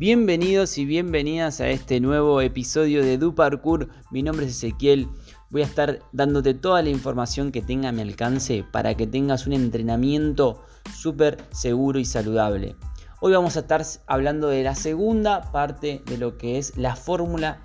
Bienvenidos y bienvenidas a este nuevo episodio de Du Parkour. Mi nombre es Ezequiel. Voy a estar dándote toda la información que tenga a mi alcance para que tengas un entrenamiento súper seguro y saludable. Hoy vamos a estar hablando de la segunda parte de lo que es la fórmula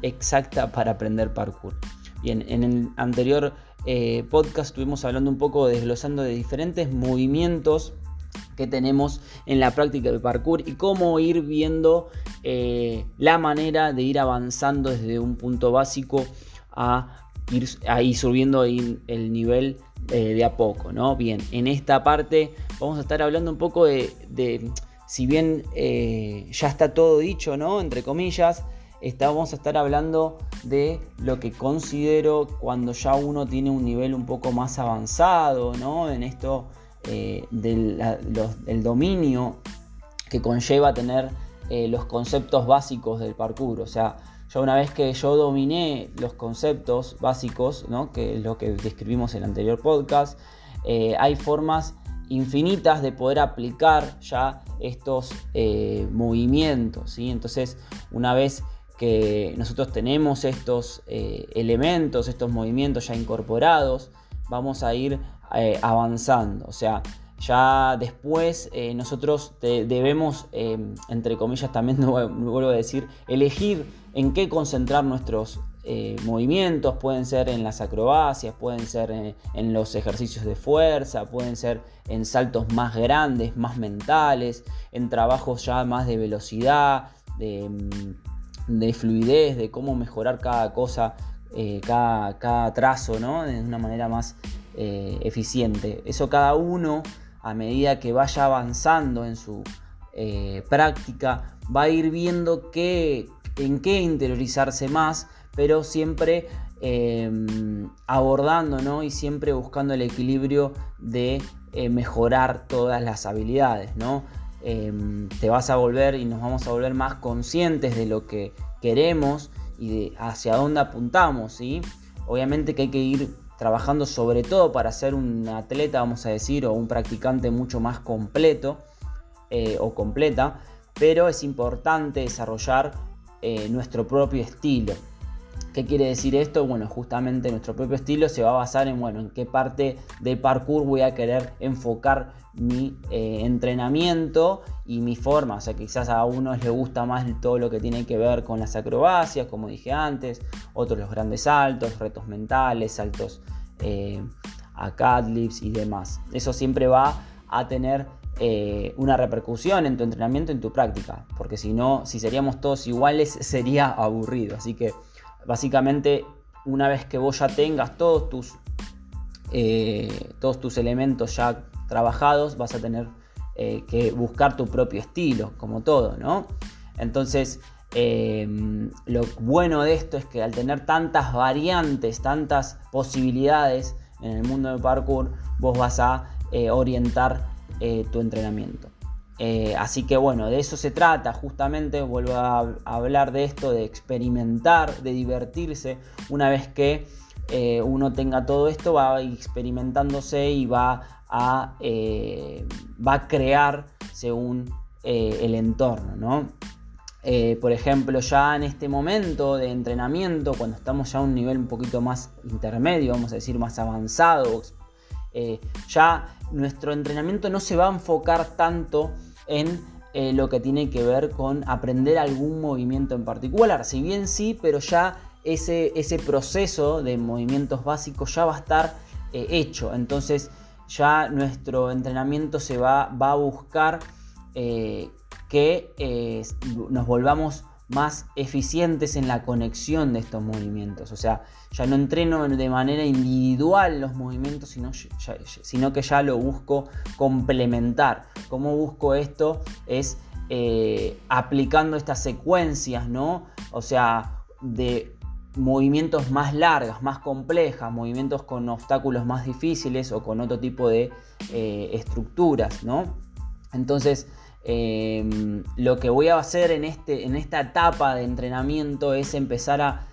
exacta para aprender parkour. Bien, en el anterior eh, podcast estuvimos hablando un poco, desglosando de diferentes movimientos que tenemos en la práctica del parkour y cómo ir viendo eh, la manera de ir avanzando desde un punto básico a ir, subiendo el nivel eh, de a poco, ¿no? Bien, en esta parte vamos a estar hablando un poco de, si bien eh, ya está todo dicho, ¿no? Entre comillas, vamos a estar hablando de lo que considero cuando ya uno tiene un nivel un poco más avanzado, ¿no? En esto eh, del dominio que conlleva tener eh, los conceptos básicos del parkour. O sea, ya una vez que yo dominé los conceptos básicos, ¿no? que es lo que describimos en el anterior podcast, eh, hay formas infinitas de poder aplicar ya estos movimientos. ¿sí? Entonces, una vez que nosotros tenemos estos elementos, estos movimientos ya incorporados, vamos a ir eh, avanzando. O sea, ya después eh, nosotros debemos, eh, entre comillas también, vuelvo a decir, elegir en qué concentrar nuestros movimientos. Pueden ser en las acrobacias, pueden ser en, los ejercicios de fuerza, pueden ser en saltos más grandes, más mentales, en trabajos ya más de velocidad, de, mm, fluidez, de cómo mejorar cada cosa, cada, cada, trazo, ¿no? De una manera más eh, eficiente. Eso cada uno, a medida que vaya avanzando en su eh, práctica, va a ir viendo qué, en qué interiorizarse más, pero siempre em, abordando ¿no? y siempre buscando el equilibrio de eh, mejorar todas las habilidades. ¿no? Em, te vas a volver y nos vamos a volver más conscientes de lo que queremos y de hacia dónde apuntamos. ¿sí? Obviamente que hay que ir trabajando sobre todo para ser un atleta, vamos a decir, o un practicante mucho más completo eh, o completa, pero es importante desarrollar eh, nuestro propio estilo. ¿Qué quiere decir esto? Bueno, justamente nuestro propio estilo se va a basar en, bueno, en qué parte del parkour voy a querer enfocar mi eh, entrenamiento y mi forma. O sea, quizás a unos les gusta más todo lo que tiene que ver con las acrobacias, como dije antes, otros los grandes saltos, retos mentales, saltos eh, a catlips y demás. Eso siempre va a tener eh, una repercusión en tu entrenamiento, en tu práctica, porque si no, si seríamos todos iguales, sería aburrido. Así que básicamente una vez que vos ya tengas todos tus, eh, todos tus elementos ya trabajados, vas a tener eh, que buscar tu propio estilo, como todo, ¿no? Entonces, eh, lo bueno de esto es que al tener tantas variantes, tantas posibilidades en el mundo del parkour, vos vas a orientar tu entrenamiento. Eh, así que bueno, de eso se trata justamente, vuelvo a, hablar de esto, de experimentar, de divertirse. Una vez que eh, uno tenga todo esto, va experimentándose y va a, eh, va a crear según el entorno. ¿no? por ejemplo, ya en este momento de entrenamiento, cuando estamos ya a un nivel un poquito más intermedio, vamos a decir más avanzado, ya nuestro entrenamiento no se va a enfocar tanto en eh, lo que tiene que ver con aprender algún movimiento en particular. Si bien sí, pero ya ese, ese proceso de movimientos básicos ya va a estar eh, hecho. Entonces ya nuestro entrenamiento se va, va a buscar eh, que nos volvamos más eficientes en la conexión de estos movimientos. O sea, ya no entreno de manera individual los movimientos, sino, que ya lo busco complementar. ¿Cómo busco esto? Es eh, aplicando estas secuencias, ¿no? O sea, de movimientos más largas, más complejas, movimientos con obstáculos más difíciles o con otro tipo de eh, estructuras, ¿no? Entonces, Em, lo que voy a hacer en, este, en esta etapa de entrenamiento es empezar a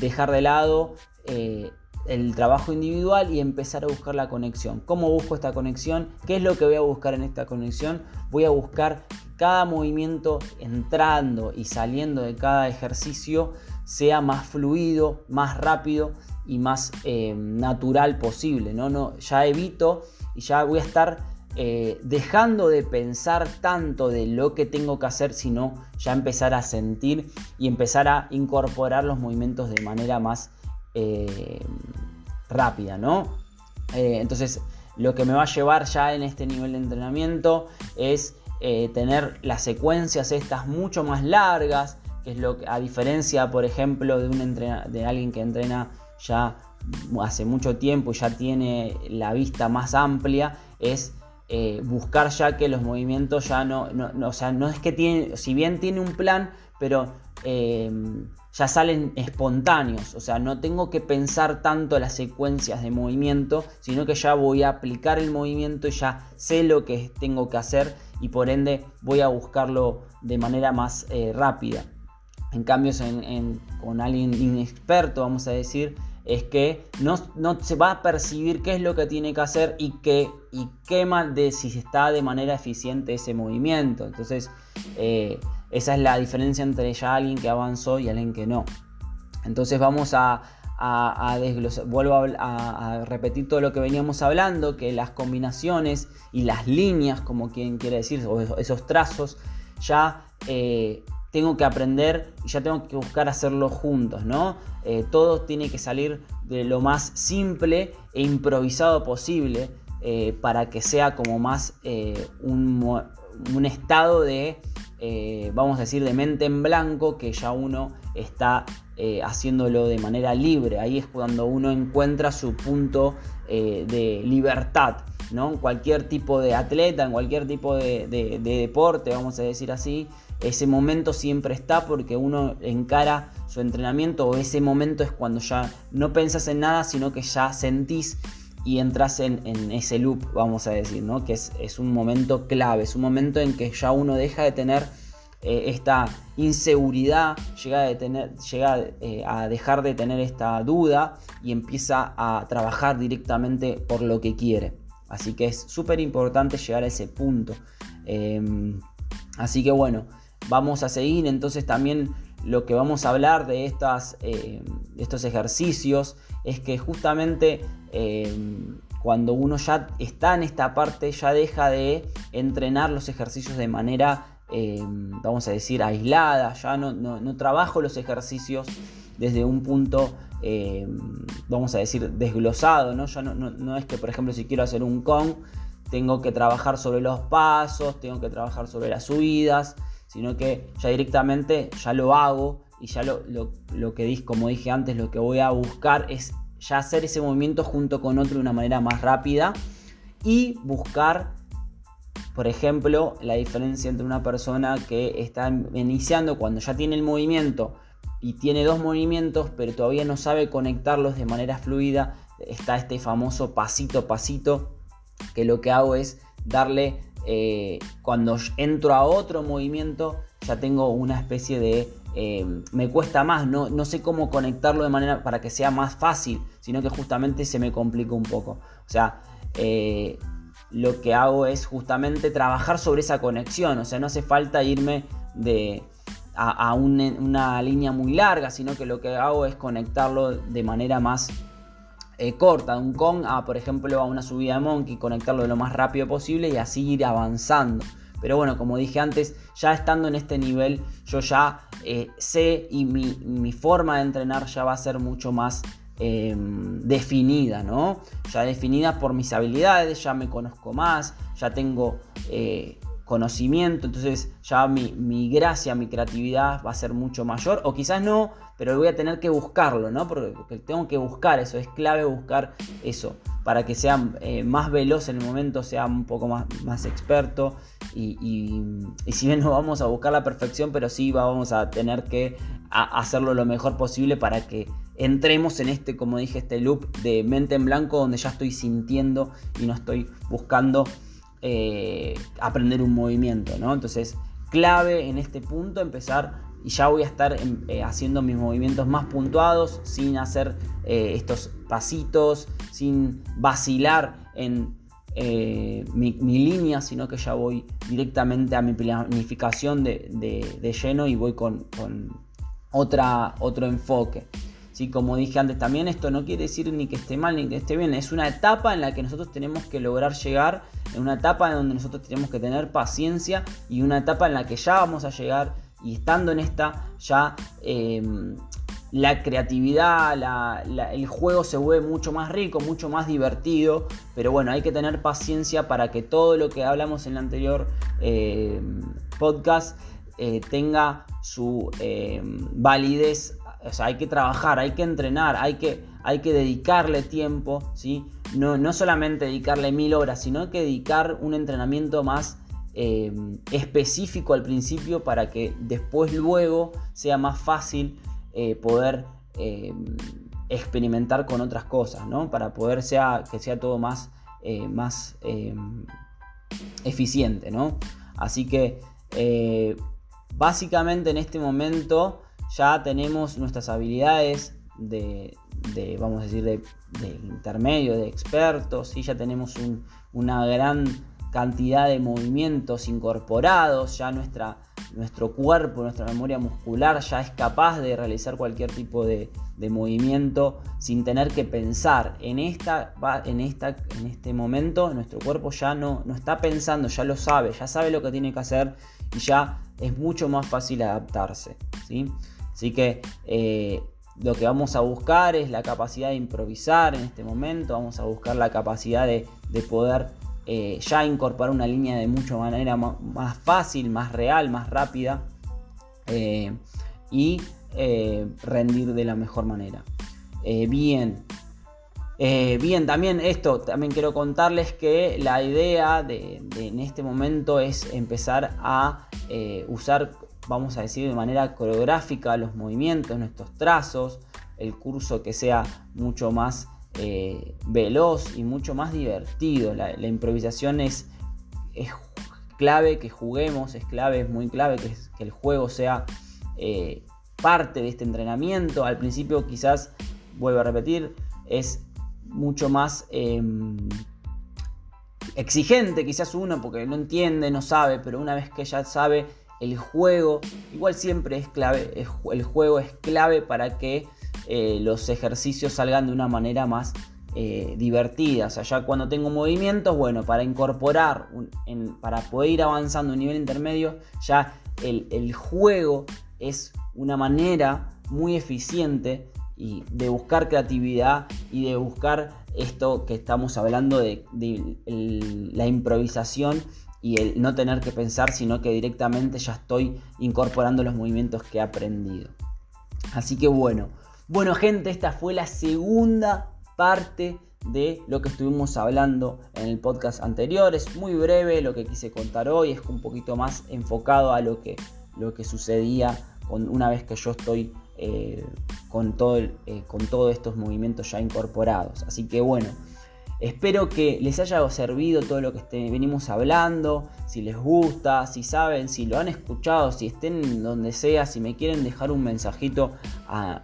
dejar de lado eh, el trabajo individual y empezar a buscar la conexión. ¿Cómo busco esta conexión? ¿Qué es lo que voy a buscar en esta conexión? Voy a buscar cada movimiento entrando y saliendo de cada ejercicio sea más fluido, más rápido y más eh, natural posible. ¿no? No, ya evito y ya voy a estar eh, dejando de pensar tanto de lo que tengo que hacer, sino ya empezar a sentir y empezar a incorporar los movimientos de manera más eh, rápida, ¿no? Eh, entonces, lo que me va a llevar ya en este nivel de entrenamiento es tener las secuencias estas mucho más largas, que es lo que, a diferencia, por ejemplo, de, un de alguien que entrena ya hace mucho tiempo y ya tiene la vista más amplia, es eh, buscar ya que los movimientos ya no, no, o sea, no es que tiene, si bien tiene un plan, pero eh, ya salen espontáneos, o sea, no tengo que pensar tanto las secuencias de movimiento, sino que ya voy a aplicar el movimiento y ya sé lo que tengo que hacer y por ende voy a buscarlo de manera más eh, rápida. En cambio, con alguien inexperto, vamos a decir, es que no, se va a percibir qué es lo que tiene que hacer y qué, y de si está de manera eficiente ese movimiento. Entonces, eh, esa es la diferencia entre ya alguien que avanzó y alguien que no. Entonces vamos a, desglosar, vuelvo a, repetir todo lo que veníamos hablando, que las combinaciones y las líneas, como quien quiere decir, o esos trazos, ya eh, tengo que aprender y ya tengo que buscar hacerlo juntos, ¿no? Eh, todo tiene que salir de lo más simple e improvisado posible eh, para que sea como más eh, un, estado de, vamos a decir, de mente en blanco que ya uno está haciéndolo de manera libre. Ahí es cuando uno encuentra su punto de libertad. ¿no? En cualquier tipo de atleta, en cualquier tipo de deporte, vamos a decir así, ese momento siempre está porque uno encara su entrenamiento o ese momento es cuando ya no pensas en nada, sino que ya sentís y entras en, ese loop, vamos a decir, ¿no? que es, un momento clave, es un momento en que ya uno deja de tener eh, esta inseguridad, llega eh, a dejar de tener esta duda y empieza a trabajar directamente por lo que quiere. Así que es súper importante llegar a ese punto. Em, así que bueno, Vamos a seguir entonces también lo que vamos a hablar de, estas, eh, estos ejercicios es que justamente eh, cuando uno ya está en esta parte ya deja de entrenar los ejercicios de manera, eh, vamos a decir, aislada, ya no, trabajo los ejercicios desde un punto, vamos a decir, desglosado, ¿no? Ya no, es que, por ejemplo, si quiero hacer un con, tengo que trabajar sobre los pasos, tengo que trabajar sobre las subidas, sino que ya directamente ya lo hago y ya lo, lo, que dije, como dije antes, lo que voy a buscar es ya hacer ese movimiento junto con otro de una manera más rápida y buscar, por ejemplo, la diferencia entre una persona que está iniciando cuando ya tiene el movimiento y tiene dos movimientos, pero todavía no sabe conectarlos de manera fluida, está este famoso pasito pasito, que lo que hago es darle eh, cuando entro a otro movimiento ya tengo una especie de... Eh, me cuesta más, no, no, sé cómo conectarlo de manera para que sea más fácil, sino que justamente se me complica un poco. O sea, eh, lo que hago es justamente trabajar sobre esa conexión, o sea, no hace falta irme de, a, una línea muy larga, sino que lo que hago es conectarlo de manera más eh, corta, de un con a, por ejemplo, a una subida de monkey, conectarlo lo más rápido posible y así ir avanzando. Pero bueno, como dije antes, ya estando en este nivel, yo ya eh, sé y mi, forma de entrenar ya va a ser mucho más em, definida, ¿no? Ya definida por mis habilidades, ya me conozco más, ya tengo eh, conocimiento, entonces ya mi, mi, gracia, mi creatividad va a ser mucho mayor, o quizás no, pero voy a tener que buscarlo, ¿no? Porque, tengo que buscar eso, es clave buscar eso, para que sea eh, más veloz en el momento, sea un poco más, más experto, y, si bien no vamos a buscar la perfección, pero sí vamos a tener que hacerlo lo mejor posible para que entremos en este, como dije, este loop de mente en blanco, donde ya estoy sintiendo y no estoy buscando eh, aprender un movimiento, ¿no? Entonces, clave en este punto empezar y ya voy a estar em, eh, haciendo mis movimientos más puntuados, sin hacer eh, estos pasitos, sin vacilar en mi, línea, sino que ya voy directamente a mi planificación de, lleno y voy con, otra, otro enfoque. ¿Sí? Como dije antes también, esto no quiere decir ni que esté mal ni que esté bien, es una etapa en la que nosotros tenemos que lograr llegar, en una etapa en donde nosotros tenemos que tener paciencia y una etapa en la que ya vamos a llegar y estando en esta ya em, la creatividad, el juego se vuelve mucho más rico, mucho más divertido, pero bueno, hay que tener paciencia para que todo lo que hablamos en el anterior em, podcast eh, tenga su em, validez, o sea, hay que trabajar, hay que entrenar, hay que, hay que dedicarle tiempo, ¿sí? no, no solamente dedicarle mil horas, sino que dedicar un entrenamiento más eh, específico al principio para que después luego sea más fácil eh, poder eh, experimentar con otras cosas, ¿no? Para poder sea, que sea todo más, más eficiente, ¿no? Así que básicamente en este momento ya tenemos nuestras habilidades de, vamos a decir, de, intermedio, de expertos, y ya tenemos una gran cantidad de movimientos incorporados, ya nuestra, nuestro cuerpo, nuestra memoria muscular ya es capaz de realizar cualquier tipo de, movimiento sin tener que pensar. En, esta, en, esta, en este momento nuestro cuerpo ya no, no está pensando, ya lo sabe, ya sabe lo que tiene que hacer y ya es mucho más fácil adaptarse. ¿sí? Así que eh, lo que vamos a buscar es la capacidad de improvisar en este momento, vamos a buscar la capacidad de, de poder eh, ya incorporar una línea de mucha manera más fácil, más real, más rápida eh, y rendir de la mejor manera. bien, bien, también esto, también quiero contarles que la idea de, en este momento es empezar a usar, vamos a decir, de manera coreográfica los movimientos, nuestros trazos, el curso que sea mucho más eh, veloz y mucho más divertido. La, improvisación es, es, clave que juguemos, es clave, es muy clave que, el juego sea eh, parte de este entrenamiento. Al principio quizás, vuelvo a repetir, es mucho más em, exigente quizás uno porque no entiende, no sabe, pero una vez que ya sabe el juego, igual siempre es clave, el juego es clave para que eh, los ejercicios salgan de una manera más eh, divertida. O sea, ya cuando tengo movimientos, bueno, para incorporar, para poder ir avanzando a un nivel intermedio, ya el, juego es una manera muy eficiente y de buscar creatividad y de buscar esto que estamos hablando de, la improvisación y el no tener que pensar, sino que directamente ya estoy incorporando los movimientos que he aprendido. Así que bueno, bueno gente, esta fue la segunda parte de lo que estuvimos hablando en el podcast anterior. Es muy breve lo que quise contar hoy, es un poquito más enfocado a lo que, lo que sucedía con, una vez que yo estoy eh, con, todo eh, con todos estos movimientos ya incorporados. Así que bueno, Espero que les haya servido todo lo que este, venimos hablando, si les gusta, si saben, si lo han escuchado, si estén donde sea, si me quieren dejar un mensajito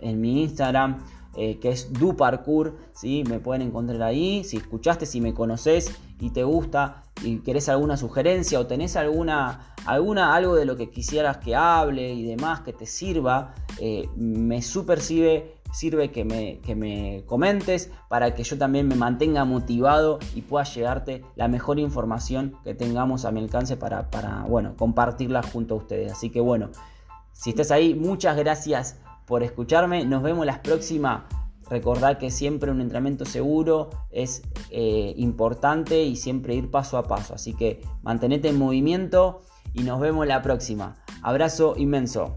en mi Instagram, eh, que es DuParkour, ¿sí? me pueden encontrar ahí, si escuchaste, si me conoces y te gusta y querés alguna sugerencia o tenés alguna, alguna algo de lo que quisieras que hable y demás que te sirva, eh, me super sirve sirve que me, que me comentes para que yo también me mantenga motivado y pueda llegarte la mejor información que tengamos a mi alcance para, para bueno, compartirla junto a ustedes. Así que bueno, si estás ahí, muchas gracias por escucharme. Nos vemos la próxima. Recordad que siempre un entrenamiento seguro es eh, importante y siempre ir paso a paso. Así que mantenete en movimiento y nos vemos la próxima. Abrazo inmenso.